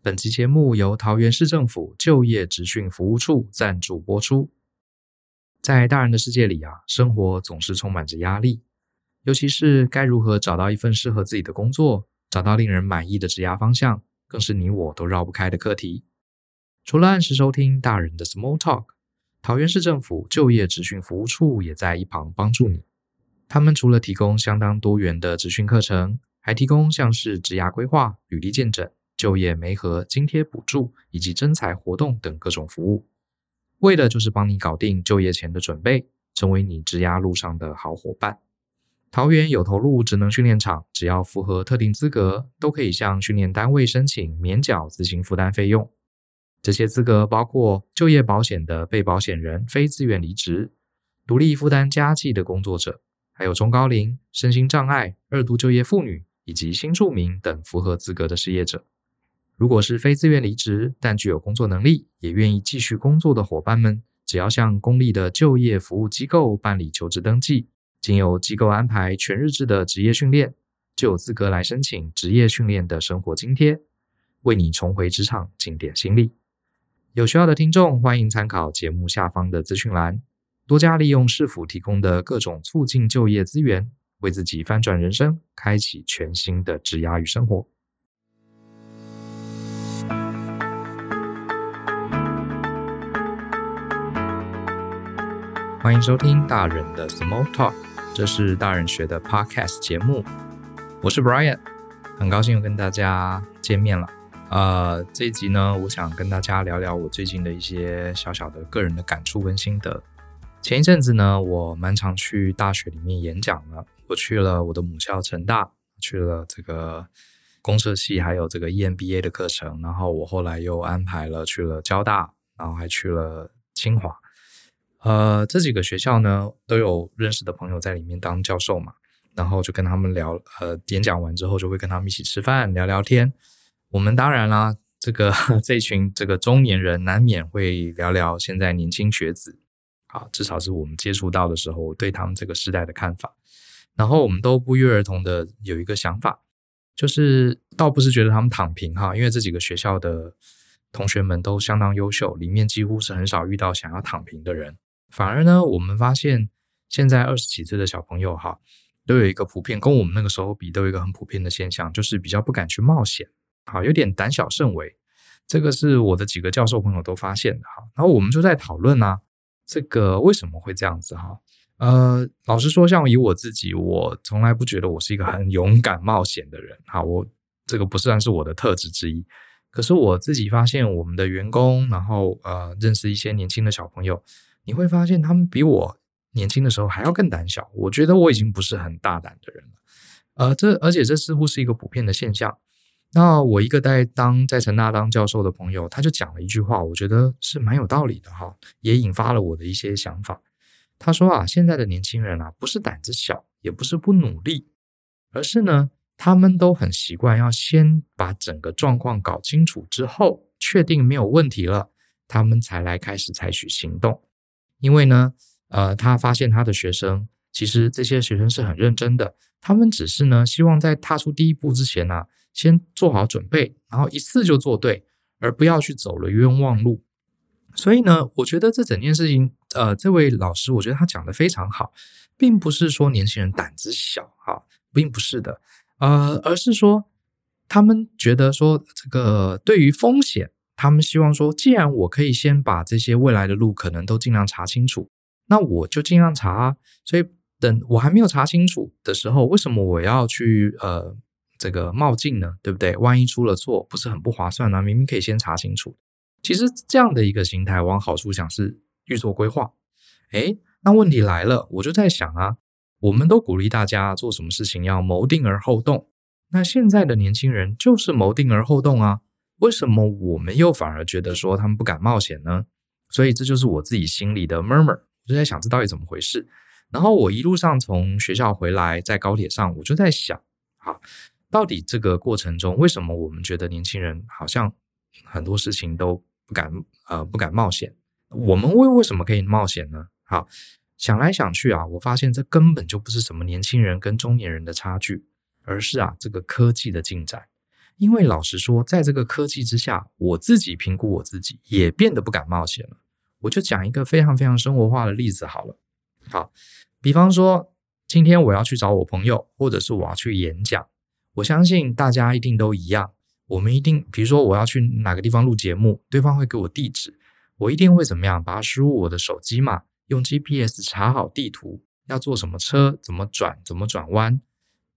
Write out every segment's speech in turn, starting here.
本期节目由桃园市政府就业职训服务处赞助播出。在大人的世界里啊，生活总是充满着压力，尤其是该如何找到一份适合自己的工作，找到令人满意的职涯方向，更是你我都绕不开的课题。除了按时收听大人的 Small Talk，桃园市政府就业职训服务处也在一旁帮助你。他们除了提供相当多元的职训课程，还提供像是职涯规划、履历见证、就业媒合、津贴补助以及征才活动等各种服务，为的就是帮你搞定就业前的准备，成为你职涯路上的好伙伴。桃园有投入职能训练场，只要符合特定资格，都可以向训练单位申请免缴自行负担费用。这些资格包括就业保险的被保险人非自愿离职、独立负担家计的工作者，还有中高龄、身心障碍、二度就业妇女以及新住民等符合资格的失业者。如果是非自愿离职但具有工作能力，也愿意继续工作的伙伴们，只要向公立的就业服务机构办理求职登记，经由机构安排全日制的职业训练，就有资格来申请职业训练的生活津贴，为你重回职场尽点心力。有需要的听众，欢迎参考节目下方的资讯栏，多加利用市府提供的各种促进就业资源，为自己翻转人生，开启全新的职涯与生活。欢迎收听大人的 Small Talk，这是大人学的 Podcast 节目，我是 Brian，很高兴又跟大家见面了。呃，这一集呢，我想跟大家聊聊我最近的一些小小的个人的感触跟心得。前一阵子呢，我蛮常去大学里面演讲的，我去了我的母校成大，去了这个公社系，还有这个 EMBA 的课程。然后我后来又安排了去了交大，然后还去了清华。呃，这几个学校呢，都有认识的朋友在里面当教授嘛，然后就跟他们聊，呃，演讲完之后就会跟他们一起吃饭聊聊天。我们当然啦，这个 这群这个中年人难免会聊聊现在年轻学子，啊，至少是我们接触到的时候，对他们这个时代的看法。然后我们都不约而同的有一个想法，就是倒不是觉得他们躺平哈，因为这几个学校的同学们都相当优秀，里面几乎是很少遇到想要躺平的人。反而呢，我们发现现在二十几岁的小朋友哈，都有一个普遍跟我们那个时候比，都有一个很普遍的现象，就是比较不敢去冒险。好，有点胆小慎微，这个是我的几个教授朋友都发现的哈。然后我们就在讨论啊，这个为什么会这样子哈？呃，老实说，像以我自己，我从来不觉得我是一个很勇敢冒险的人。哈，我这个不算是我的特质之一。可是我自己发现，我们的员工，然后呃，认识一些年轻的小朋友，你会发现他们比我年轻的时候还要更胆小。我觉得我已经不是很大胆的人了。呃，这而且这似乎是一个普遍的现象。那我一个在当在成大当教授的朋友，他就讲了一句话，我觉得是蛮有道理的哈，也引发了我的一些想法。他说啊，现在的年轻人啊，不是胆子小，也不是不努力，而是呢，他们都很习惯要先把整个状况搞清楚之后，确定没有问题了，他们才来开始采取行动。因为呢，呃，他发现他的学生，其实这些学生是很认真的，他们只是呢，希望在踏出第一步之前呢、先做好准备，然后一次就做对，而不要去走了冤枉路。所以呢，我觉得这整件事情，呃，这位老师，我觉得他讲得非常好，并不是说年轻人胆子小，哈，并不是的，呃，而是说他们觉得说这个对于风险，他们希望说，既然我可以先把这些未来的路可能都尽量查清楚，那我就尽量查啊。所以等我还没有查清楚的时候，为什么我要去呃？这个冒进呢，对不对？万一出了错，不是很不划算呢？明明可以先查清楚。其实这样的一个心态，往好处想是预做规划。诶，那问题来了，我就在想啊，我们都鼓励大家做什么事情要谋定而后动。那现在的年轻人就是谋定而后动啊，为什么我们又反而觉得说他们不敢冒险呢？所以这就是我自己心里的 murmur，我就在想这到底怎么回事。然后我一路上从学校回来，在高铁上，我就在想，啊。到底这个过程中，为什么我们觉得年轻人好像很多事情都不敢呃不敢冒险？我们为为什么可以冒险呢？好，想来想去啊，我发现这根本就不是什么年轻人跟中年人的差距，而是啊这个科技的进展。因为老实说，在这个科技之下，我自己评估我自己也变得不敢冒险了。我就讲一个非常非常生活化的例子好了。好，比方说今天我要去找我朋友，或者是我要去演讲，我相信大家一定都一样。我们一定，比如说我要去哪个地方录节目，对方会给我地址，我一定会怎么样？把它输入我的手机嘛，用 GPS 查好地图，要坐什么车，怎么转，怎么转弯，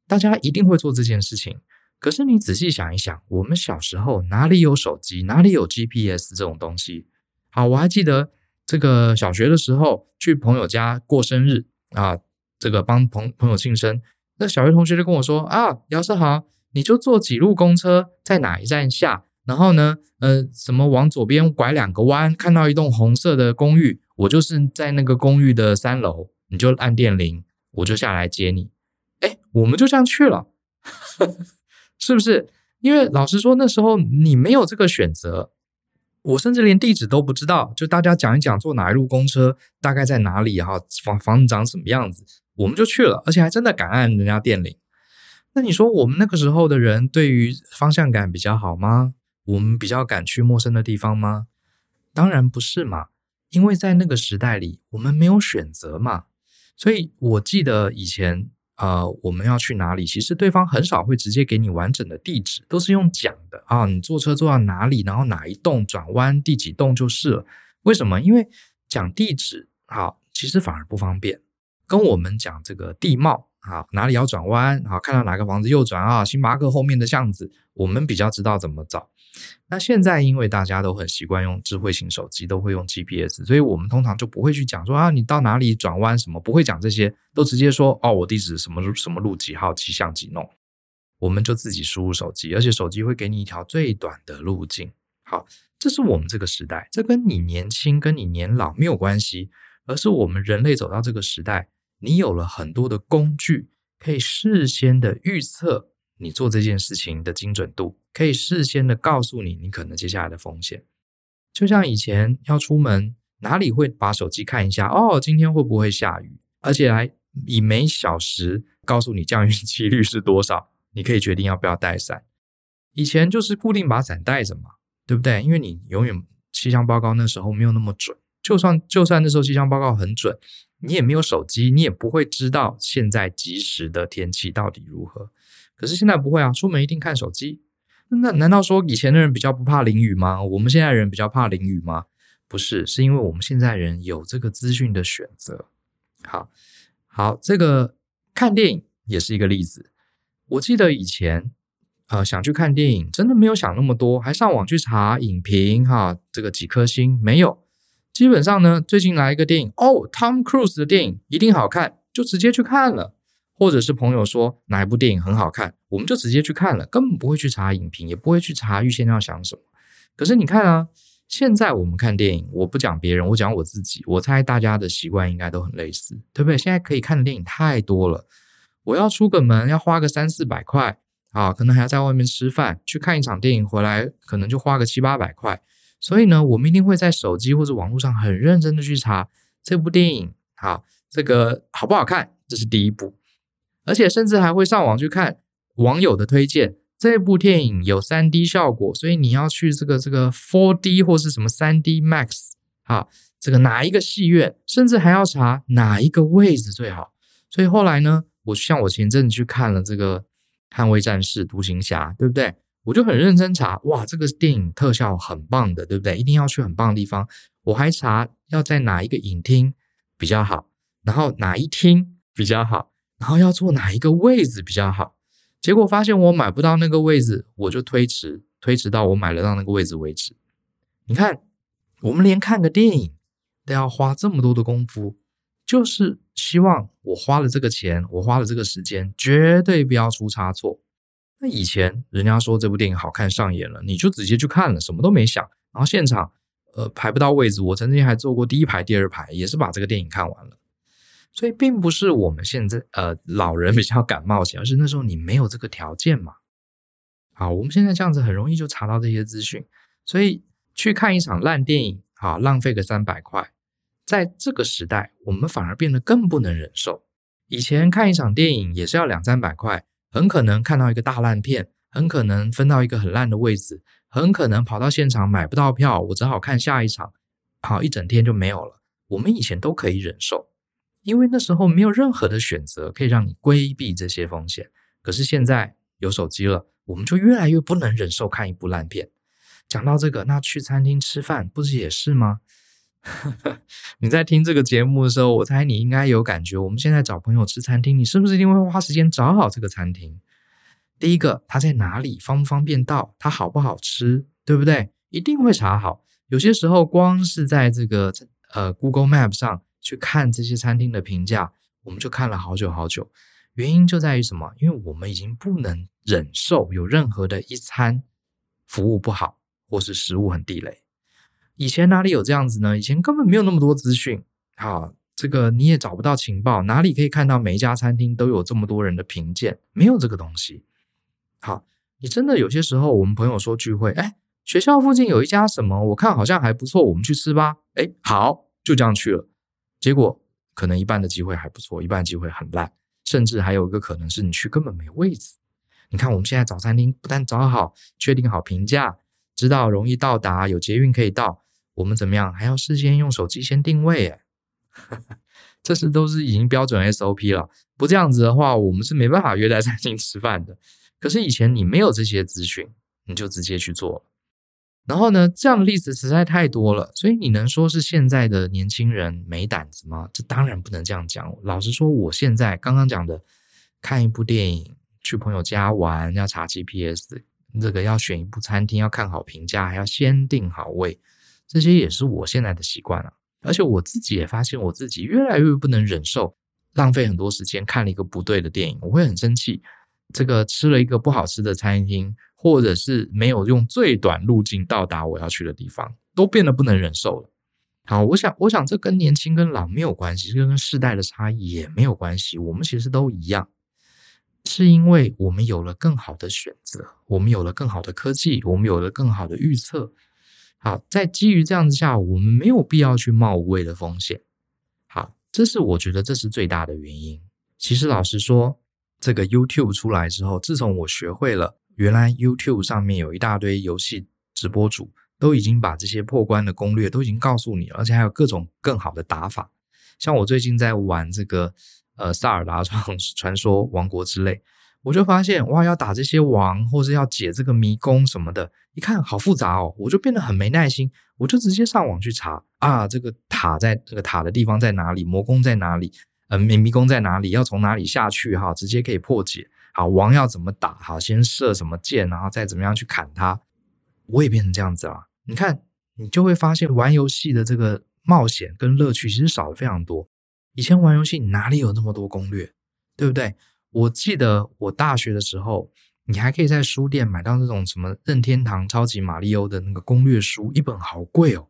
大家一定会做这件事情。可是你仔细想一想，我们小时候哪里有手机，哪里有 GPS 这种东西？好，我还记得这个小学的时候去朋友家过生日啊，这个帮朋朋友庆生，那小学同学就跟我说啊，姚师好。你就坐几路公车，在哪一站下，然后呢，呃，什么往左边拐两个弯，看到一栋红色的公寓，我就是在那个公寓的三楼，你就按电铃，我就下来接你。哎，我们就这样去了，是不是？因为老实说，那时候你没有这个选择，我甚至连地址都不知道，就大家讲一讲坐哪一路公车，大概在哪里哈，房房子长什么样子，我们就去了，而且还真的敢按人家电铃。那你说我们那个时候的人对于方向感比较好吗？我们比较敢去陌生的地方吗？当然不是嘛，因为在那个时代里，我们没有选择嘛。所以我记得以前，呃，我们要去哪里，其实对方很少会直接给你完整的地址，都是用讲的啊。你坐车坐到哪里，然后哪一栋转弯，第几栋就是了。为什么？因为讲地址，好，其实反而不方便，跟我们讲这个地貌。啊，哪里要转弯？啊，看到哪个房子右转啊？星巴克后面的巷子，我们比较知道怎么找。那现在因为大家都很习惯用智慧型手机，都会用 GPS，所以我们通常就不会去讲说啊，你到哪里转弯什么，不会讲这些，都直接说哦，我地址什么什么路几号几巷几弄，我们就自己输入手机，而且手机会给你一条最短的路径。好，这是我们这个时代，这跟你年轻跟你年老没有关系，而是我们人类走到这个时代。你有了很多的工具，可以事先的预测你做这件事情的精准度，可以事先的告诉你你可能接下来的风险。就像以前要出门，哪里会把手机看一下？哦，今天会不会下雨？而且还以每小时告诉你降雨几率是多少，你可以决定要不要带伞。以前就是固定把伞带着嘛，对不对？因为你永远气象报告那时候没有那么准，就算就算那时候气象报告很准。你也没有手机，你也不会知道现在即时的天气到底如何。可是现在不会啊，出门一定看手机。那难道说以前的人比较不怕淋雨吗？我们现在人比较怕淋雨吗？不是，是因为我们现在人有这个资讯的选择。好，好，这个看电影也是一个例子。我记得以前，呃，想去看电影，真的没有想那么多，还上网去查影评，哈，这个几颗星没有。基本上呢，最近来一个电影哦，Tom Cruise 的电影一定好看，就直接去看了。或者是朋友说哪一部电影很好看，我们就直接去看了，根本不会去查影评，也不会去查预先要想什么。可是你看啊，现在我们看电影，我不讲别人，我讲我自己，我猜大家的习惯应该都很类似，对不对？现在可以看的电影太多了，我要出个门要花个三四百块啊，可能还要在外面吃饭，去看一场电影回来可能就花个七八百块。所以呢，我们一定会在手机或者网络上很认真的去查这部电影，好，这个好不好看？这是第一步，而且甚至还会上网去看网友的推荐。这部电影有 3D 效果，所以你要去这个这个 4D 或是什么 3D Max，好，这个哪一个戏院，甚至还要查哪一个位置最好。所以后来呢，我像我前阵子去看了这个《捍卫战士》《独行侠》，对不对？我就很认真查，哇，这个电影特效很棒的，对不对？一定要去很棒的地方。我还查要在哪一个影厅比较好，然后哪一厅比较好，然后要坐哪一个位置比较好。结果发现我买不到那个位置，我就推迟，推迟到我买得到那个位置为止。你看，我们连看个电影都要花这么多的功夫，就是希望我花了这个钱，我花了这个时间，绝对不要出差错。那以前人家说这部电影好看上眼了，你就直接去看了，什么都没想，然后现场呃排不到位置，我曾经还坐过第一排、第二排，也是把这个电影看完了。所以并不是我们现在呃老人比较敢冒险，而是那时候你没有这个条件嘛。好，我们现在这样子很容易就查到这些资讯，所以去看一场烂电影，好，浪费个三百块，在这个时代我们反而变得更不能忍受。以前看一场电影也是要两三百块。很可能看到一个大烂片很可能分到一个很烂的位置，很可能跑到现场买不到票，我只好看下一场，好，一整天就没有了。我们以前都可以忍受，因为那时候没有任何的选择可以让你规避这些风险。可是现在有手机了，我们就越来越不能忍受看一部烂片。讲到这个，那去餐厅吃饭不是也是吗？你在听这个节目的时候，我猜你应该有感觉。我们现在找朋友吃餐厅，你是不是一定会花时间找好这个餐厅？第一个，它在哪里，方不方便到，它好不好吃，对不对？一定会查好。有些时候，光是在这个呃 Google Map 上去看这些餐厅的评价，我们就看了好久好久。原因就在于什么？因为我们已经不能忍受有任何的一餐服务不好，或是食物很地雷。以前哪里有这样子呢？以前根本没有那么多资讯，啊，这个你也找不到情报，哪里可以看到每一家餐厅都有这么多人的评鉴？没有这个东西。好，你真的有些时候，我们朋友说聚会，哎，学校附近有一家什么，我看好像还不错，我们去吃吧。哎，好，就这样去了。结果可能一半的机会还不错，一半机会很烂，甚至还有一个可能是你去根本没位置。你看我们现在找餐厅，不但找好，确定好评价，知道容易到达，有捷运可以到。我们怎么样？还要事先用手机先定位哎，这是都是已经标准 SOP 了。不这样子的话，我们是没办法约在餐厅吃饭的。可是以前你没有这些资讯，你就直接去做了。然后呢，这样的例子实在太多了，所以你能说是现在的年轻人没胆子吗？这当然不能这样讲。老实说，我现在刚刚讲的，看一部电影，去朋友家玩，要查 GPS，这个要选一部餐厅，要看好评价，还要先定好位。这些也是我现在的习惯了，而且我自己也发现，我自己越来越不能忍受浪费很多时间看了一个不对的电影，我会很生气。这个吃了一个不好吃的餐厅，或者是没有用最短路径到达我要去的地方，都变得不能忍受了。好，我想，我想这跟年轻跟老没有关系，这跟世代的差异也没有关系。我们其实都一样，是因为我们有了更好的选择，我们有了更好的科技，我们有了更好的预测。好，在基于这样子下，我们没有必要去冒无谓的风险。好，这是我觉得这是最大的原因。其实老实说，这个 YouTube 出来之后，自从我学会了原来 YouTube 上面有一大堆游戏直播主都已经把这些破关的攻略都已经告诉你了，而且还有各种更好的打法。像我最近在玩这个呃萨尔达传 传说王国之类。我就发现哇，要打这些王，或是要解这个迷宫什么的，一看好复杂哦，我就变得很没耐心，我就直接上网去查啊，这个塔在这个塔的地方在哪里，魔宫在哪里，呃，迷迷宫在哪里，要从哪里下去哈，直接可以破解。好，王要怎么打？好，先射什么箭，然后再怎么样去砍它。我也变成这样子了。你看，你就会发现玩游戏的这个冒险跟乐趣其实少了非常多。以前玩游戏哪里有那么多攻略，对不对？我记得我大学的时候，你还可以在书店买到那种什么任天堂超级玛利欧的那个攻略书，一本好贵哦。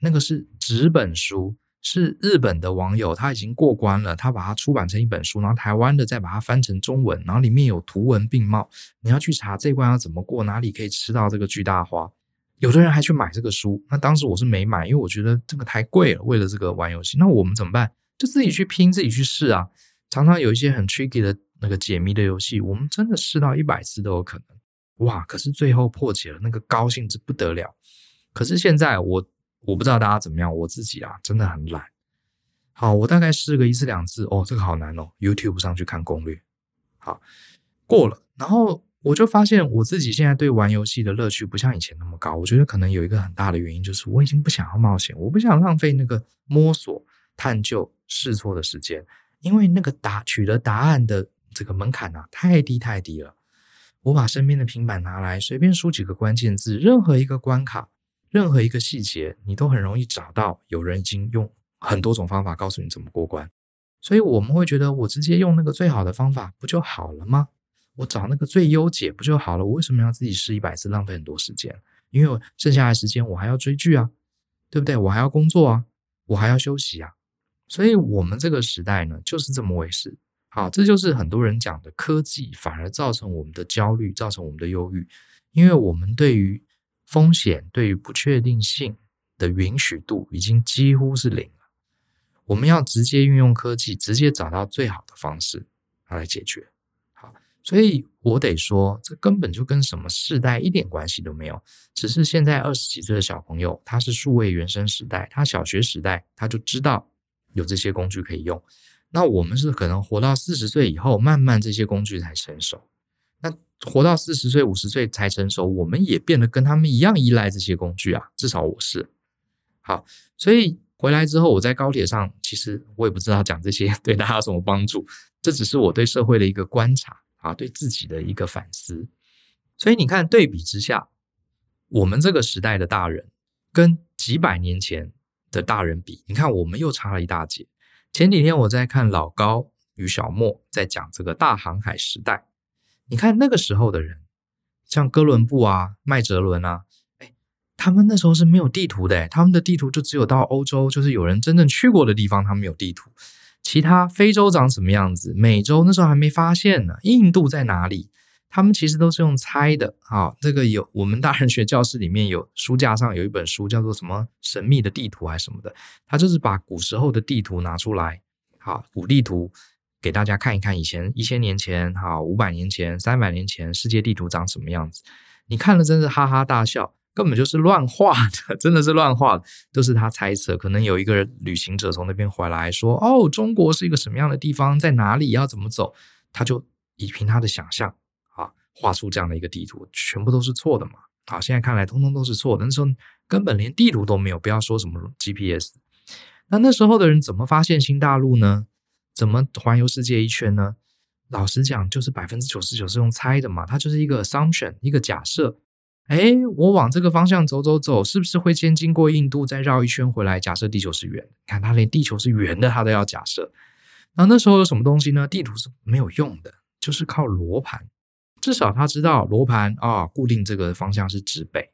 那个是纸本书，是日本的网友他已经过关了，他把它出版成一本书，然后台湾的再把它翻成中文，然后里面有图文并茂。你要去查这关要怎么过，哪里可以吃到这个巨大花。有的人还去买这个书，那当时我是没买，因为我觉得这个太贵了。为了这个玩游戏，那我们怎么办？就自己去拼，自己去试啊。常常有一些很 tricky 的。那个解谜的游戏，我们真的试到一百次都有可能，哇！可是最后破解了，那个高兴之不得了。可是现在我我不知道大家怎么样，我自己啊真的很懒。好，我大概试个一次两次，哦，这个好难哦。YouTube 上去看攻略，好，过了。然后我就发现我自己现在对玩游戏的乐趣不像以前那么高。我觉得可能有一个很大的原因就是我已经不想要冒险，我不想浪费那个摸索、探究、试错的时间，因为那个答取得答案的。这个门槛啊，太低太低了。我把身边的平板拿来，随便输几个关键字，任何一个关卡，任何一个细节，你都很容易找到。有人已经用很多种方法告诉你怎么过关，所以我们会觉得，我直接用那个最好的方法不就好了吗？我找那个最优解不就好了？我为什么要自己试一百次，浪费很多时间？因为我剩下的时间我还要追剧啊，对不对？我还要工作啊，我还要休息啊。所以，我们这个时代呢，就是这么回事。好，这就是很多人讲的科技反而造成我们的焦虑，造成我们的忧郁，因为我们对于风险、对于不确定性的允许度已经几乎是零了。我们要直接运用科技，直接找到最好的方式来解决。好，所以我得说，这根本就跟什么世代一点关系都没有。只是现在二十几岁的小朋友，他是数位原生时代，他小学时代他就知道有这些工具可以用。那我们是可能活到四十岁以后，慢慢这些工具才成熟。活到四十岁、五十岁才成熟，我们也变得跟他们一样依赖这些工具啊。至少我是。好，所以回来之后，我在高铁上，其实我也不知道讲这些对大家有什么帮助。这只是我对社会的一个观察。啊，对自己的一个反思，所以你看，对比之下，我们这个时代的大人跟几百年前的大人比，你看我们又差了一大截。前几天我在看老高与小莫在讲这个大航海时代，你看那个时候的人，像哥伦布啊、麦哲伦啊，哎，他们那时候是没有地图的，他们的地图就只有到欧洲，就是有人真正去过的地方，他们有地图。其他非洲长什么样子？美洲那时候还没发现呢。印度在哪里？他们其实都是用猜的。啊，这个有我们大人学教室里面有书架上有一本书，叫做什么《神秘的地图》还是什么的。他就是把古时候的地图拿出来，好，古地图给大家看一看。以前一千年前，哈，五百年前，三百年前，世界地图长什么样子？你看了真是哈哈大笑。根本就是乱画的，真的是乱画的，都是他猜测。可能有一个旅行者从那边回来说：“哦，中国是一个什么样的地方，在哪里，要怎么走？”他就以凭他的想象啊，画出这样的一个地图，全部都是错的嘛。好，现在看来，通通都是错的。那时候根本连地图都没有，不要说什么 GPS。那那时候的人怎么发现新大陆呢？怎么环游世界一圈呢？老实讲，就是百分之九十九是用猜的嘛。它就是一个 assumption，一个假设。哎，我往这个方向走走走，是不是会先经过印度，再绕一圈回来？假设地球是圆，你看他连地球是圆的，他都要假设。那那时候有什么东西呢？地图是没有用的，就是靠罗盘。至少他知道罗盘啊，固定这个方向是指北。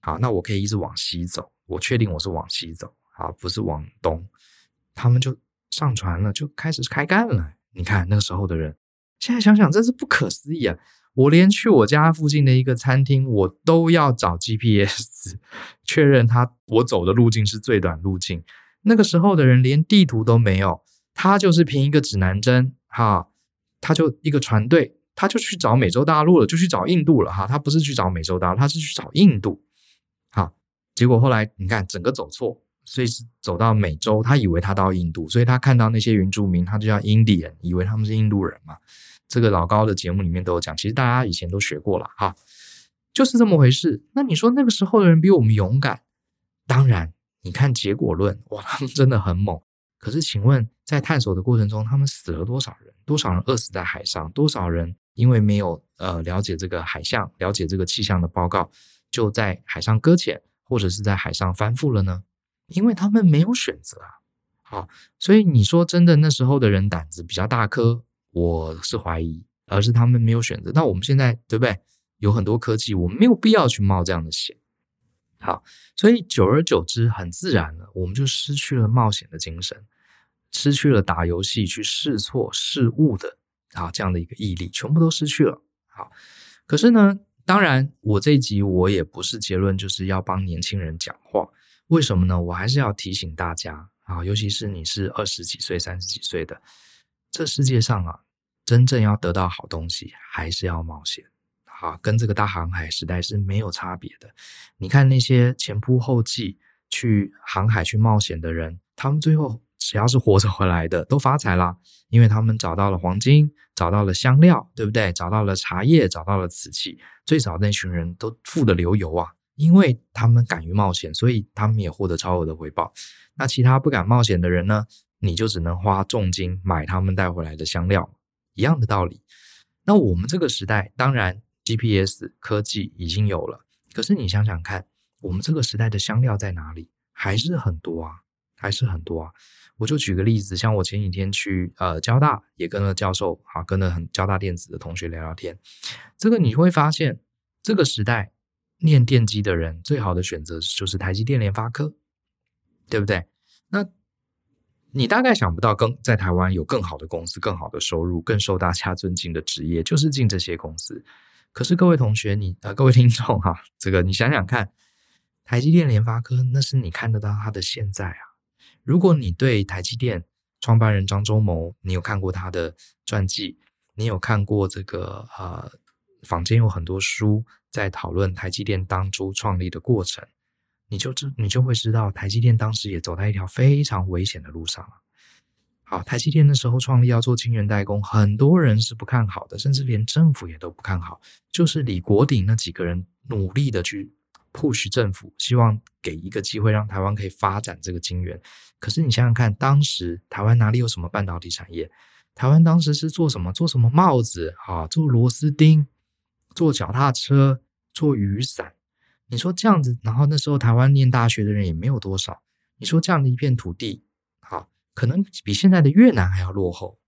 好，那我可以一直往西走，我确定我是往西走，啊，不是往东。他们就上船了，就开始开干了。你看那个时候的人，现在想想真是不可思议啊！我连去我家附近的一个餐厅，我都要找 GPS 确认他我走的路径是最短路径。那个时候的人连地图都没有，他就是凭一个指南针，哈，他就一个船队，他就去找美洲大陆了，就去找印度了，哈，他不是去找美洲大陆，他是去找印度，好，结果后来你看整个走错，所以是走到美洲，他以为他到印度，所以他看到那些原住民，他就叫 Indian，以为他们是印度人嘛。这个老高的节目里面都有讲，其实大家以前都学过了哈，就是这么回事。那你说那个时候的人比我们勇敢？当然，你看结果论，哇，他们真的很猛。可是，请问在探索的过程中，他们死了多少人？多少人饿死在海上？多少人因为没有呃了解这个海象、了解这个气象的报告，就在海上搁浅，或者是在海上翻覆了呢？因为他们没有选择啊。好，所以你说真的，那时候的人胆子比较大颗。我是怀疑，而是他们没有选择。那我们现在对不对？有很多科技，我们没有必要去冒这样的险。好，所以久而久之，很自然了，我们就失去了冒险的精神，失去了打游戏去试错试误的啊这样的一个毅力，全部都失去了。好，可是呢，当然，我这一集我也不是结论，就是要帮年轻人讲话。为什么呢？我还是要提醒大家啊，尤其是你是二十几岁、三十几岁的。这世界上啊，真正要得到好东西，还是要冒险。啊，跟这个大航海时代是没有差别的。你看那些前仆后继去航海去冒险的人，他们最后只要是活着回来的，都发财啦，因为他们找到了黄金，找到了香料，对不对？找到了茶叶，找到了瓷器。最早那群人都富得流油啊，因为他们敢于冒险，所以他们也获得超额的回报。那其他不敢冒险的人呢？你就只能花重金买他们带回来的香料，一样的道理。那我们这个时代，当然 GPS 科技已经有了，可是你想想看，我们这个时代的香料在哪里？还是很多啊，还是很多啊。我就举个例子，像我前几天去呃交大，也跟了教授啊，跟了很交大电子的同学聊聊天，这个你会发现，这个时代念电机的人最好的选择就是台积电、联发科，对不对？那你大概想不到，更在台湾有更好的公司、更好的收入、更受大家尊敬的职业，就是进这些公司。可是各位同学，你呃，各位听众哈，这个你想想看，台积电、联发科，那是你看得到它的现在啊。如果你对台积电创办人张忠谋，你有看过他的传记，你有看过这个呃，坊间有很多书在讨论台积电当初创立的过程，你就知你就会知道，台积电当时也走在一条非常危险的路上。好，台积电那时候创立要做晶圆代工，很多人是不看好的，甚至连政府也都不看好。就是李国鼎那几个人努力的去 push 政府，希望给一个机会让台湾可以发展这个晶圆。可是你想想看，当时台湾哪里有什么半导体产业？台湾当时是做什么？做什么帽子啊？做螺丝钉，坐脚踏车，做雨伞。你说这样子，然后那时候台湾念大学的人也没有多少。你说这样的一片土地。啊可能比现在的越南还要落后，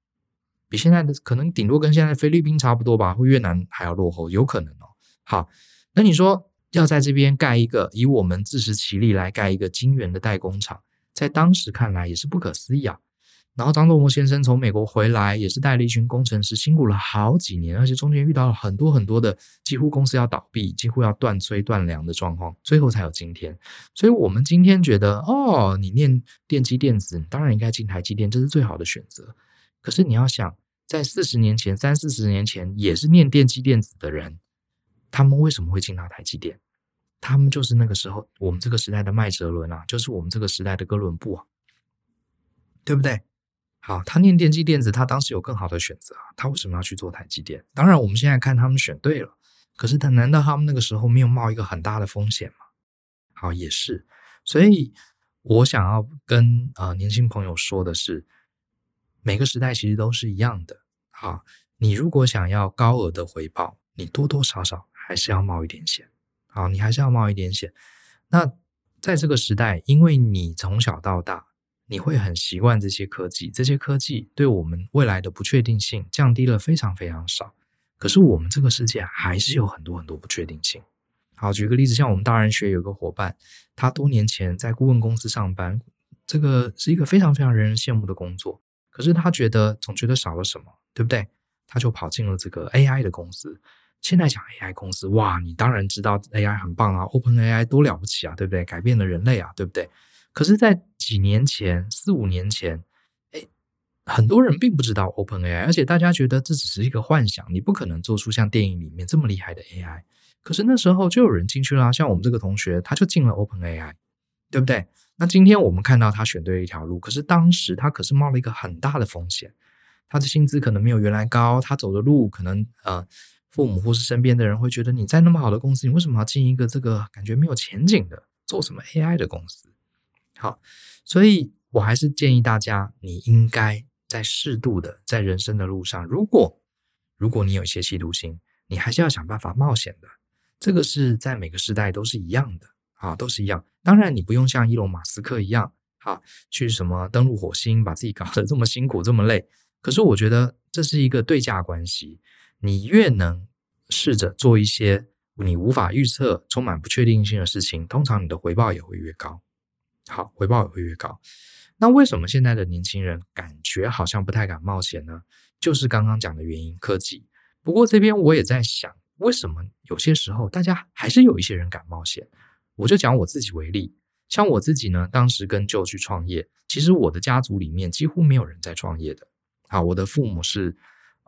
比现在的可能顶多跟现在菲律宾差不多吧，或越南还要落后，有可能哦。好，那你说要在这边盖一个，以我们自食其力来盖一个晶圆的代工厂，在当时看来也是不可思议啊。然后张忠谋先生从美国回来，也是带了一群工程师，辛苦了好几年，而且中间遇到了很多很多的，几乎公司要倒闭，几乎要断炊断粮的状况，最后才有今天。所以，我们今天觉得，哦，你念电机电子，当然应该进台积电，这是最好的选择。可是你要想，在四十年前、三四十年前，也是念电机电子的人，他们为什么会进到台积电？他们就是那个时候我们这个时代的麦哲伦啊，就是我们这个时代的哥伦布啊，对不对？好，他念电机电子，他当时有更好的选择，他为什么要去做台积电？当然，我们现在看他们选对了，可是他难道他们那个时候没有冒一个很大的风险吗？好，也是，所以我想要跟呃年轻朋友说的是，每个时代其实都是一样的。好，你如果想要高额的回报，你多多少少还是要冒一点险。好，你还是要冒一点险。那在这个时代，因为你从小到大。你会很习惯这些科技，这些科技对我们未来的不确定性降低了非常非常少。可是我们这个世界还是有很多很多不确定性。好，举个例子，像我们大人学有个伙伴，他多年前在顾问公司上班，这个是一个非常非常人人羡慕的工作。可是他觉得总觉得少了什么，对不对？他就跑进了这个 AI 的公司。现在讲 AI 公司，哇，你当然知道 AI 很棒啊，OpenAI 多了不起啊，对不对？改变了人类啊，对不对？可是，在几年前，四五年前，哎，很多人并不知道 OpenAI，而且大家觉得这只是一个幻想，你不可能做出像电影里面这么厉害的 AI。可是那时候就有人进去了，像我们这个同学，他就进了 OpenAI，对不对？那今天我们看到他选对了一条路，可是当时他可是冒了一个很大的风险，他的薪资可能没有原来高，他走的路可能呃，父母或是身边的人会觉得你在那么好的公司，你为什么要进一个这个感觉没有前景的，做什么 AI 的公司？好，所以我还是建议大家，你应该在适度的在人生的路上，如果如果你有一些企图心，你还是要想办法冒险的。这个是在每个时代都是一样的啊，都是一样。当然，你不用像伊隆马斯克一样，哈，去什么登陆火星，把自己搞得这么辛苦这么累。可是我觉得这是一个对价关系，你越能试着做一些你无法预测、充满不确定性的事情，通常你的回报也会越高。好，回报也会越高。那为什么现在的年轻人感觉好像不太敢冒险呢？就是刚刚讲的原因，科技。不过这边我也在想，为什么有些时候大家还是有一些人敢冒险？我就讲我自己为例，像我自己呢，当时跟舅去创业，其实我的家族里面几乎没有人在创业的。好，我的父母是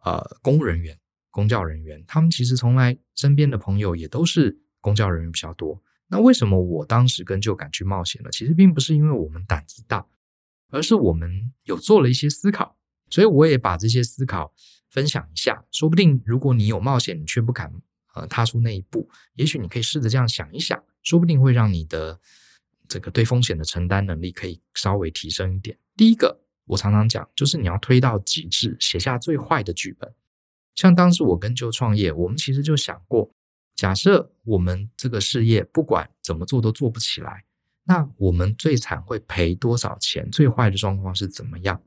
呃公务人员、公教人员，他们其实从来身边的朋友也都是公教人员比较多。那为什么我当时跟就敢去冒险呢？其实并不是因为我们胆子大，而是我们有做了一些思考。所以我也把这些思考分享一下。说不定如果你有冒险，你却不敢呃踏出那一步，也许你可以试着这样想一想，说不定会让你的这个对风险的承担能力可以稍微提升一点。第一个，我常常讲，就是你要推到极致，写下最坏的剧本。像当时我跟就创业，我们其实就想过。假设我们这个事业不管怎么做都做不起来，那我们最惨会赔多少钱？最坏的状况是怎么样？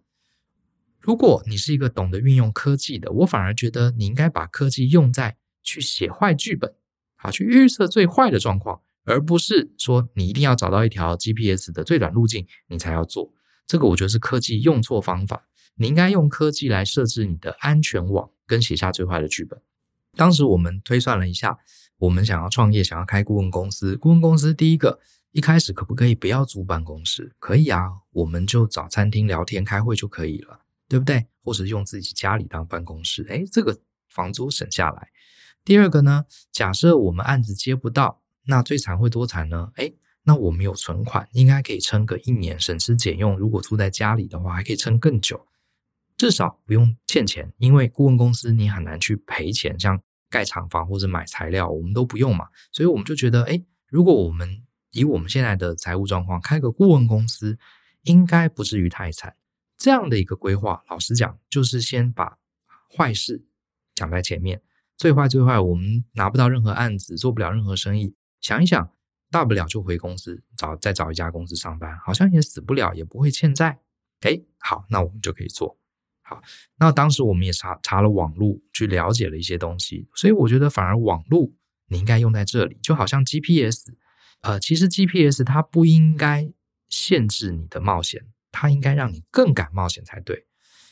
如果你是一个懂得运用科技的，我反而觉得你应该把科技用在去写坏剧本，好，去预测最坏的状况，而不是说你一定要找到一条 GPS 的最短路径你才要做。这个我觉得是科技用错方法。你应该用科技来设置你的安全网，跟写下最坏的剧本。当时我们推算了一下，我们想要创业，想要开顾问公司。顾问公司第一个，一开始可不可以不要租办公室？可以啊，我们就找餐厅聊天、开会就可以了，对不对？或者用自己家里当办公室，哎，这个房租省下来。第二个呢，假设我们案子接不到，那最惨会多惨呢？哎，那我们有存款，应该可以撑个一年，省吃俭用。如果住在家里的话，还可以撑更久，至少不用欠钱，因为顾问公司你很难去赔钱，像盖厂房或者买材料，我们都不用嘛。所以我们就觉得，哎，如果我们以我们现在的财务状况开个顾问公司，应该不至于太惨。这样的一个规划，老实讲，就是先把坏事讲在前面。最坏最坏，我们拿不到任何案子，做不了任何生意。想一想，大不了就回公司找再找一家公司上班，好像也死不了，也不会欠债。诶，好，那我们就可以做。好，那当时我们也查查了网络，去了解了一些东西，所以我觉得反而网络你应该用在这里，就好像 GPS。呃，其实 GPS 它不应该限制你的冒险，它应该让你更敢冒险才对。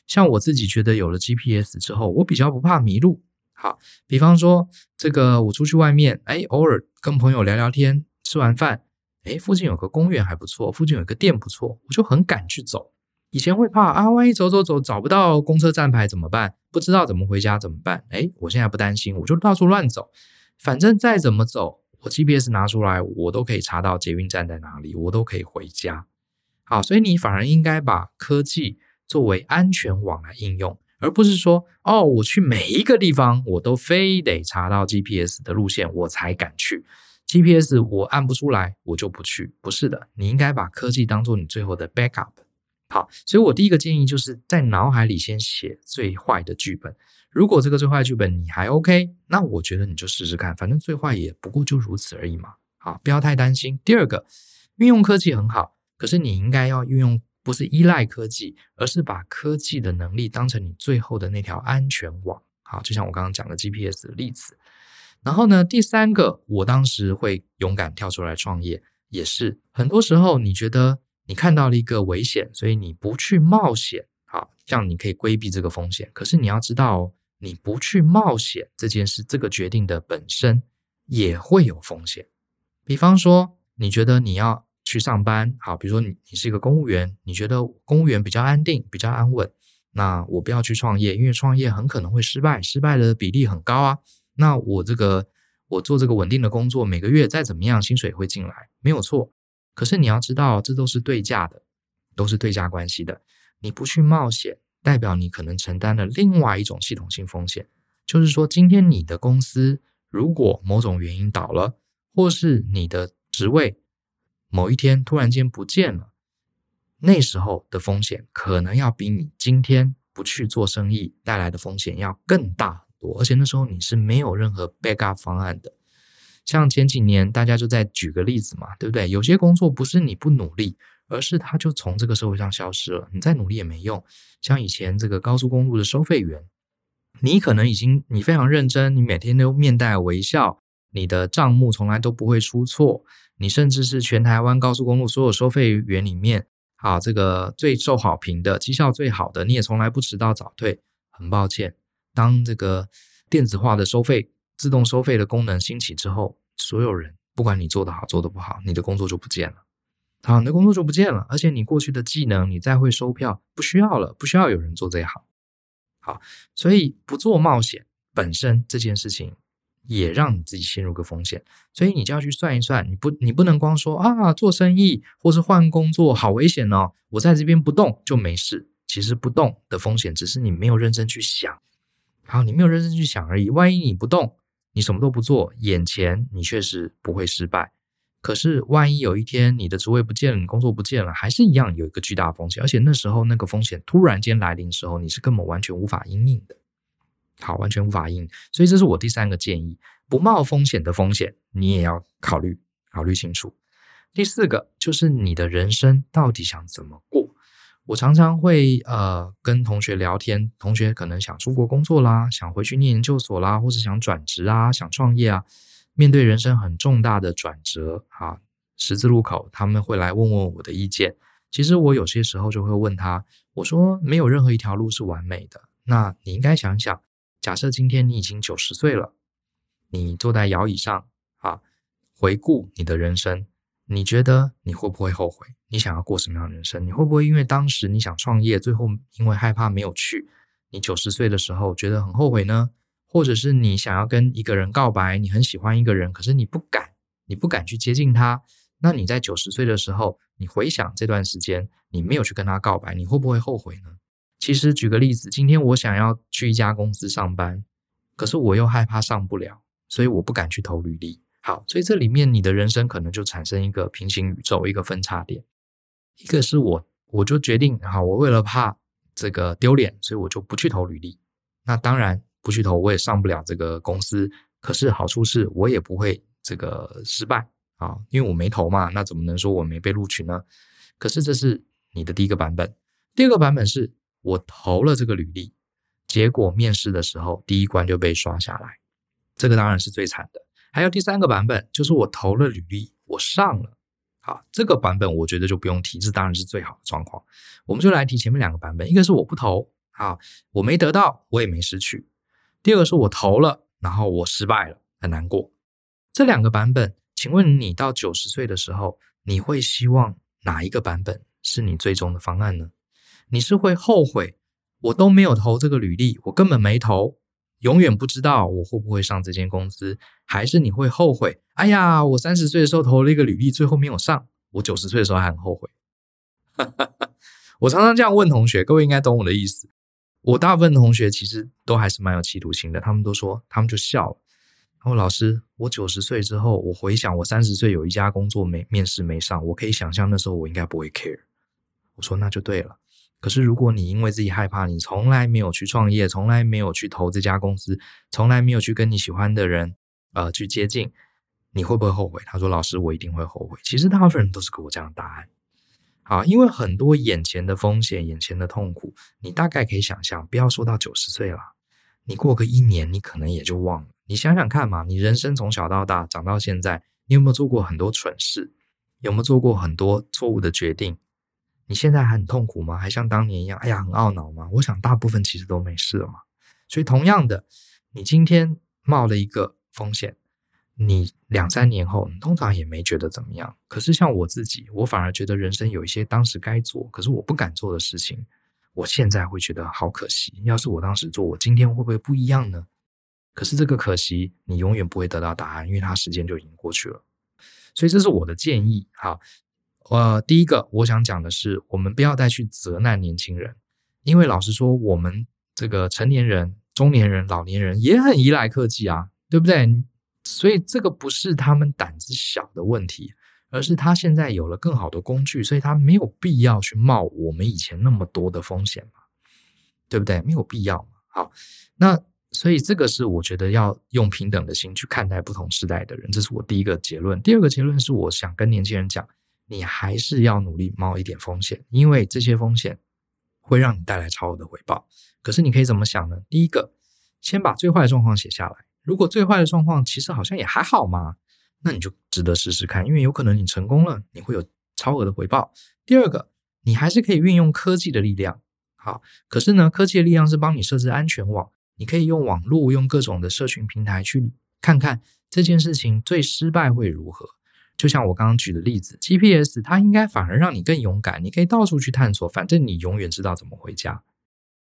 像我自己觉得有了 GPS 之后，我比较不怕迷路。好，比方说这个，我出去外面，哎，偶尔跟朋友聊聊天，吃完饭，哎，附近有个公园还不错，附近有个店不错，我就很敢去走。以前会怕啊，万一走走走找不到公车站牌怎么办？不知道怎么回家怎么办？哎，我现在不担心，我就到处乱走，反正再怎么走，我 GPS 拿出来，我都可以查到捷运站在哪里，我都可以回家。好，所以你反而应该把科技作为安全网来应用。而不是说哦，我去每一个地方，我都非得查到 GPS 的路线，我才敢去。GPS 我按不出来，我就不去。不是的，你应该把科技当做你最后的 backup。好，所以我第一个建议就是在脑海里先写最坏的剧本。如果这个最坏剧本你还 OK，那我觉得你就试试看，反正最坏也不过就如此而已嘛。好，不要太担心。第二个，运用科技很好，可是你应该要运用。不是依赖科技，而是把科技的能力当成你最后的那条安全网。好，就像我刚刚讲的 GPS 的例子。然后呢，第三个，我当时会勇敢跳出来创业，也是很多时候你觉得你看到了一个危险，所以你不去冒险。好，这样你可以规避这个风险。可是你要知道，你不去冒险这件事，这个决定的本身也会有风险。比方说，你觉得你要。去上班，好，比如说你你是一个公务员，你觉得公务员比较安定，比较安稳，那我不要去创业，因为创业很可能会失败，失败的比例很高啊。那我这个我做这个稳定的工作，每个月再怎么样，薪水会进来，没有错。可是你要知道，这都是对价的，都是对价关系的。你不去冒险，代表你可能承担了另外一种系统性风险，就是说，今天你的公司如果某种原因倒了，或是你的职位。某一天突然间不见了，那时候的风险可能要比你今天不去做生意带来的风险要更大很多，而且那时候你是没有任何 backup 方案的。像前几年大家就在举个例子嘛，对不对？有些工作不是你不努力，而是它就从这个社会上消失了，你再努力也没用。像以前这个高速公路的收费员，你可能已经你非常认真，你每天都面带微笑，你的账目从来都不会出错。你甚至是全台湾高速公路所有收费员里面，啊，这个最受好评的绩效最好的，你也从来不迟到早退。很抱歉，当这个电子化的收费、自动收费的功能兴起之后，所有人不管你做得好做得不好，你的工作就不见了。好，你的工作就不见了，而且你过去的技能，你再会收票，不需要了，不需要有人做这一行。好，所以不做冒险本身这件事情。也让你自己陷入个风险，所以你就要去算一算，你不，你不能光说啊，做生意或是换工作好危险哦，我在这边不动就没事。其实不动的风险只是你没有认真去想，好，你没有认真去想而已。万一你不动，你什么都不做，眼前你确实不会失败。可是万一有一天你的职位不见了，你工作不见了，还是一样有一个巨大风险。而且那时候那个风险突然间来临的时候，你是根本完全无法应应的。好，完全无法应，所以这是我第三个建议：不冒风险的风险，你也要考虑考虑清楚。第四个就是你的人生到底想怎么过？我常常会呃跟同学聊天，同学可能想出国工作啦，想回去念研究所啦，或是想转职啊，想创业啊，面对人生很重大的转折啊，十字路口，他们会来问问我的意见。其实我有些时候就会问他，我说没有任何一条路是完美的，那你应该想想。假设今天你已经九十岁了，你坐在摇椅上啊，回顾你的人生，你觉得你会不会后悔？你想要过什么样的人生？你会不会因为当时你想创业，最后因为害怕没有去，你九十岁的时候觉得很后悔呢？或者是你想要跟一个人告白，你很喜欢一个人，可是你不敢，你不敢去接近他。那你在九十岁的时候，你回想这段时间，你没有去跟他告白，你会不会后悔呢？其实举个例子，今天我想要去一家公司上班，可是我又害怕上不了，所以我不敢去投履历。好，所以这里面你的人生可能就产生一个平行宇宙，一个分叉点。一个是我，我就决定，好，我为了怕这个丢脸，所以我就不去投履历。那当然不去投，我也上不了这个公司。可是好处是我也不会这个失败啊，因为我没投嘛，那怎么能说我没被录取呢？可是这是你的第一个版本。第二个版本是我投了这个履历，结果面试的时候第一关就被刷下来，这个当然是最惨的。还有第三个版本，就是我投了履历，我上了。好，这个版本我觉得就不用提，这当然是最好的状况。我们就来提前面两个版本，一个是我不投，好，我没得到，我也没失去；第二个是我投了，然后我失败了，很难过。这两个版本，请问你到九十岁的时候，你会希望哪一个版本是你最终的方案呢？你是会后悔我都没有投这个履历，我根本没投。永远不知道我会不会上这间公司，还是你会后悔？哎呀，我三十岁的时候投了一个履历，最后没有上。我九十岁的时候还很后悔。我常常这样问同学，各位应该懂我的意思。我大部分同学其实都还是蛮有企图心的，他们都说，他们就笑了。然后老师，我九十岁之后，我回想我三十岁有一家工作没面试没上，我可以想象那时候我应该不会 care。我说那就对了。可是，如果你因为自己害怕，你从来没有去创业，从来没有去投这家公司，从来没有去跟你喜欢的人，呃，去接近，你会不会后悔？他说：“老师，我一定会后悔。”其实大部分人都是给我这样的答案。好，因为很多眼前的风险、眼前的痛苦，你大概可以想象。不要说到九十岁了，你过个一年，你可能也就忘了。你想想看嘛，你人生从小到大长到现在，你有没有做过很多蠢事？有没有做过很多错误的决定？你现在还很痛苦吗？还像当年一样，哎呀，很懊恼吗？我想大部分其实都没事了嘛。所以同样的，你今天冒了一个风险，你两三年后，你通常也没觉得怎么样。可是像我自己，我反而觉得人生有一些当时该做，可是我不敢做的事情，我现在会觉得好可惜。要是我当时做，我今天会不会不一样呢？可是这个可惜，你永远不会得到答案，因为它时间就已经过去了。所以这是我的建议，哈。呃，第一个我想讲的是，我们不要再去责难年轻人，因为老实说，我们这个成年人、中年人、老年人也很依赖科技啊，对不对？所以这个不是他们胆子小的问题，而是他现在有了更好的工具，所以他没有必要去冒我们以前那么多的风险嘛，对不对？没有必要嘛。好，那所以这个是我觉得要用平等的心去看待不同时代的人，这是我第一个结论。第二个结论是，我想跟年轻人讲。你还是要努力冒一点风险，因为这些风险会让你带来超额的回报。可是你可以怎么想呢？第一个，先把最坏的状况写下来。如果最坏的状况其实好像也还好嘛，那你就值得试试看，因为有可能你成功了，你会有超额的回报。第二个，你还是可以运用科技的力量。好，可是呢，科技的力量是帮你设置安全网，你可以用网络，用各种的社群平台去看看这件事情最失败会如何。就像我刚刚举的例子，GPS 它应该反而让你更勇敢，你可以到处去探索，反正你永远知道怎么回家，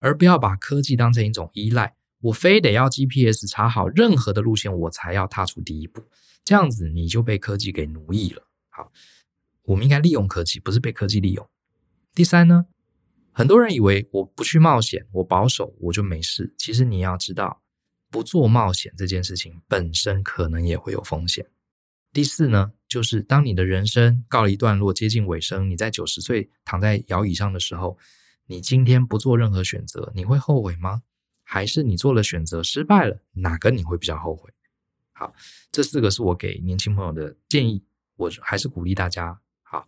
而不要把科技当成一种依赖。我非得要 GPS 查好任何的路线，我才要踏出第一步，这样子你就被科技给奴役了。好，我们应该利用科技，不是被科技利用。第三呢，很多人以为我不去冒险，我保守，我就没事。其实你要知道，不做冒险这件事情本身可能也会有风险。第四呢，就是当你的人生告了一段落，接近尾声，你在九十岁躺在摇椅上的时候，你今天不做任何选择，你会后悔吗？还是你做了选择失败了，哪个你会比较后悔？好，这四个是我给年轻朋友的建议，我还是鼓励大家。好，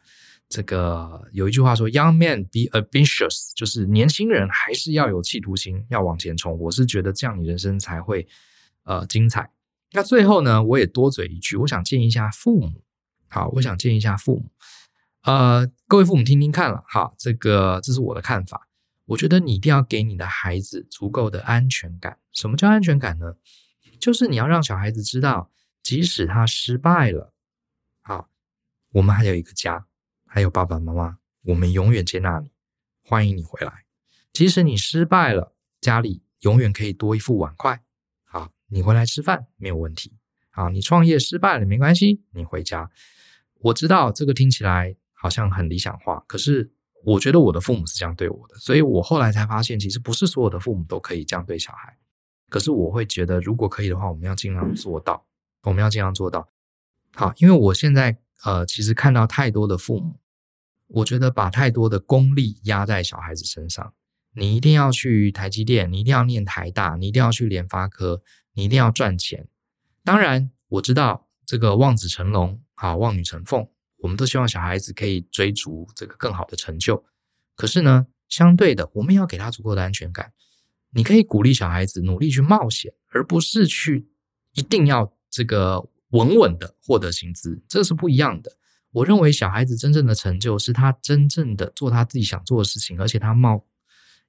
这个有一句话说，Young man be ambitious，就是年轻人还是要有企图心，要往前冲。我是觉得这样你人生才会呃精彩。那最后呢，我也多嘴一句，我想建议一下父母。好，我想建议一下父母。呃，各位父母听听看了，好，这个这是我的看法。我觉得你一定要给你的孩子足够的安全感。什么叫安全感呢？就是你要让小孩子知道，即使他失败了，好，我们还有一个家，还有爸爸妈妈，我们永远接纳你，欢迎你回来。即使你失败了，家里永远可以多一副碗筷。好，你回来吃饭没有问题。好，你创业失败了没关系，你回家。我知道这个听起来好像很理想化，可是我觉得我的父母是这样对我的，所以我后来才发现，其实不是所有的父母都可以这样对小孩。可是我会觉得，如果可以的话，我们要尽量做到，我们要尽量做到。好，因为我现在呃，其实看到太多的父母，我觉得把太多的功利压在小孩子身上。你一定要去台积电，你一定要念台大，你一定要去联发科，你一定要赚钱。当然，我知道这个望子成龙，好，望女成凤，我们都希望小孩子可以追逐这个更好的成就。可是呢，相对的，我们要给他足够的安全感。你可以鼓励小孩子努力去冒险，而不是去一定要这个稳稳的获得薪资，这是不一样的。我认为小孩子真正的成就是他真正的做他自己想做的事情，而且他冒。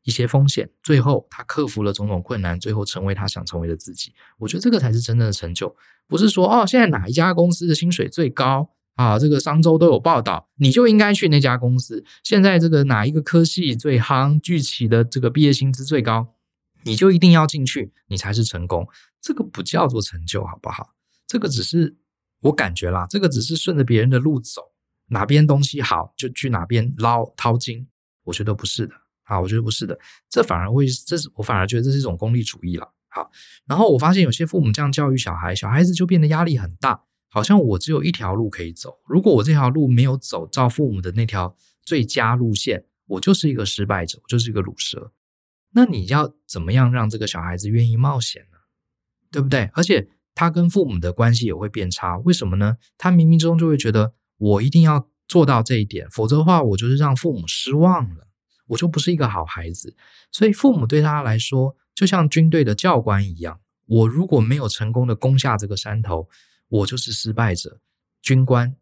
一些风险，最后他克服了种种困难，最后成为他想成为的自己。我觉得这个才是真正的成就，不是说哦，现在哪一家公司的薪水最高啊？这个商周都有报道，你就应该去那家公司。现在这个哪一个科系最夯，具体的这个毕业薪资最高，你就一定要进去，你才是成功。这个不叫做成就，好不好？这个只是我感觉啦，这个只是顺着别人的路走，哪边东西好就去哪边捞淘金。我觉得不是的。啊，我觉得不是的，这反而会，这是我反而觉得这是一种功利主义了。好，然后我发现有些父母这样教育小孩，小孩子就变得压力很大，好像我只有一条路可以走，如果我这条路没有走照父母的那条最佳路线，我就是一个失败者，我就是一个鲁蛇。那你要怎么样让这个小孩子愿意冒险呢？对不对？而且他跟父母的关系也会变差，为什么呢？他冥冥中就会觉得我一定要做到这一点，否则的话，我就是让父母失望了。我就不是一个好孩子，所以父母对他来说就像军队的教官一样。我如果没有成功的攻下这个山头，我就是失败者。军官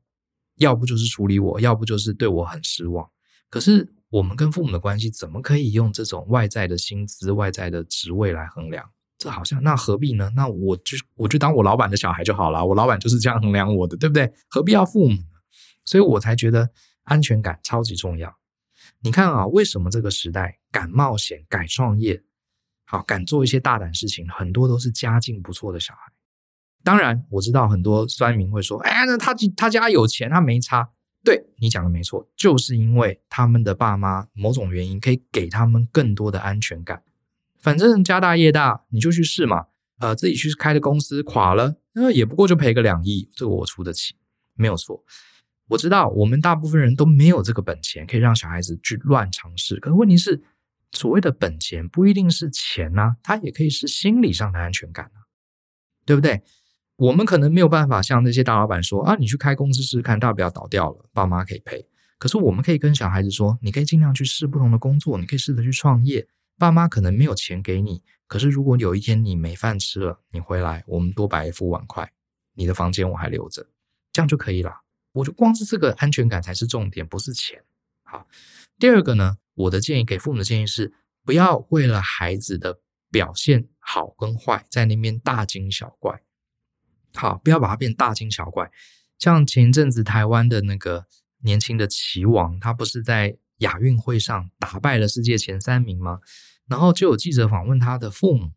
要不就是处理我，要不就是对我很失望。可是我们跟父母的关系怎么可以用这种外在的薪资、外在的职位来衡量？这好像那何必呢？那我就我就当我老板的小孩就好了。我老板就是这样衡量我的，对不对？何必要父母？所以我才觉得安全感超级重要。你看啊，为什么这个时代敢冒险、敢创业，好，敢做一些大胆事情，很多都是家境不错的小孩。当然，我知道很多酸民会说：“哎，那他他家有钱，他没差。”对，你讲的没错，就是因为他们的爸妈某种原因可以给他们更多的安全感。反正家大业大，你就去试嘛。呃，自己去开的公司垮了，那也不过就赔个两亿，这个我出得起，没有错。我知道我们大部分人都没有这个本钱，可以让小孩子去乱尝试。可问题是，所谓的本钱不一定是钱呐、它也可以是心理上的安全感啊，对不对？我们可能没有办法像那些大老板说啊，你去开公司试试看，大不了倒掉了，爸妈可以赔。可是我们可以跟小孩子说，你可以尽量去试不同的工作，你可以试着去创业。爸妈可能没有钱给你，可是如果有一天你没饭吃了，你回来，我们多摆一副碗筷，你的房间我还留着，这样就可以了。我就光是这个安全感才是重点，不是钱。好，第二个呢，我的建议给父母的建议是，不要为了孩子的表现好跟坏，在那边大惊小怪。好，不要把它变大惊小怪。像前一阵子台湾的那个年轻的棋王，他不是在亚运会上打败了世界前三名吗？然后就有记者访问他的父母，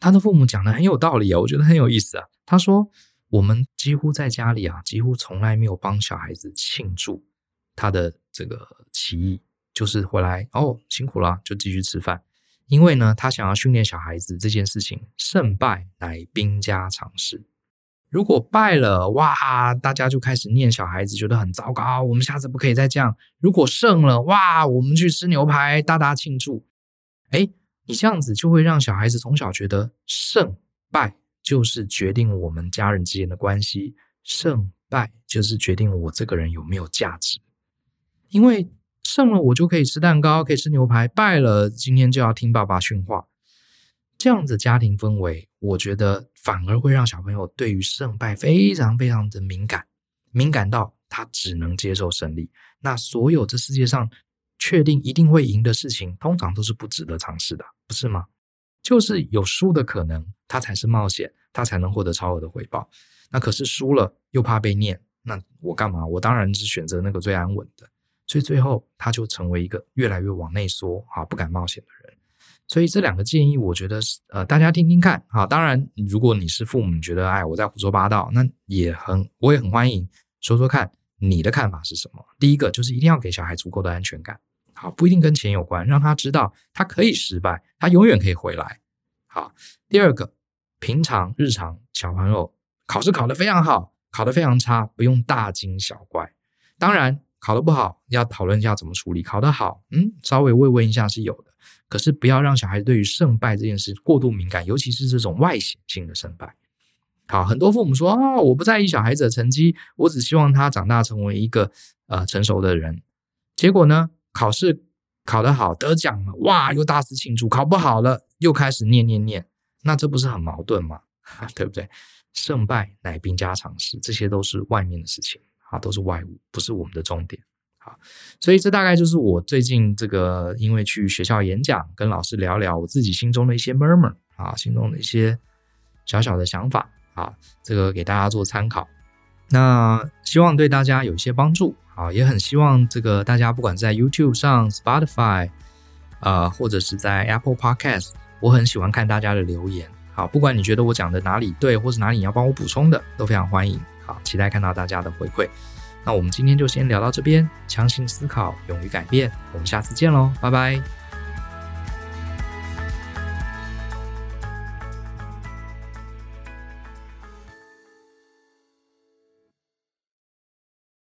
他的父母讲的很有道理啊，我觉得很有意思啊。他说。我们几乎在家里啊，几乎从来没有帮小孩子庆祝他的这个棋艺，就是回来哦，辛苦了，就继续吃饭。因为呢，他想要训练小孩子这件事情，胜败乃兵家常事。如果败了，哇，大家就开始念小孩子，觉得很糟糕。我们下次不可以再这样。如果胜了，哇，我们去吃牛排，大大庆祝。哎，你这样子就会让小孩子从小觉得胜败。就是决定我们家人之间的关系，胜败就是决定我这个人有没有价值。因为胜了，我就可以吃蛋糕，可以吃牛排；败了，今天就要听爸爸训话。这样子家庭氛围，我觉得反而会让小朋友对于胜败非常非常的敏感，敏感到他只能接受胜利。那所有这世界上确定一定会赢的事情，通常都是不值得尝试的，不是吗？就是有输的可能，他才是冒险，他才能获得超额的回报。那可是输了又怕被念，那我干嘛？我当然是选择那个最安稳的。所以最后他就成为一个越来越往内缩啊，不敢冒险的人。所以这两个建议，我觉得是呃，大家听听看啊。当然，如果你是父母，觉得哎，我在胡说八道，那也很，我也很欢迎说说看你的看法是什么。第一个就是一定要给小孩足够的安全感，好，不一定跟钱有关，让他知道他可以失败，他永远可以回来。好，第二个，平常日常小朋友考试考得非常好，考得非常差，不用大惊小怪。当然，考得不好要讨论一下怎么处理，考得好，嗯，稍微慰问一下是有的。可是不要让小孩对于胜败这件事过度敏感，尤其是这种外显性的胜败。好，很多父母说啊，我不在意小孩子的成绩，我只希望他长大成为一个呃成熟的人。结果呢，考试考得好，得奖了，哇，又大肆庆祝；考不好了，又开始念念念。那这不是很矛盾吗？对不对？胜败乃兵家常事，这些都是外面的事情啊，都是外物，不是我们的重点啊。所以这大概就是我最近这个，因为去学校演讲，跟老师聊聊我自己心中的一些 murmur 啊，心中的一些小小的想法啊，这个给大家做参考。那希望对大家有一些帮助啊，也很希望这个大家不管在 YouTube 上、Spotify 啊，或者是在 Apple Podcast，我很喜欢看大家的留言。好，不管你觉得我讲的哪里对，或是哪里你要帮我补充的，都非常欢迎。好，期待看到大家的回馈。那我们今天就先聊到这边。强行思考，勇于改变。我们下次见喽，拜拜。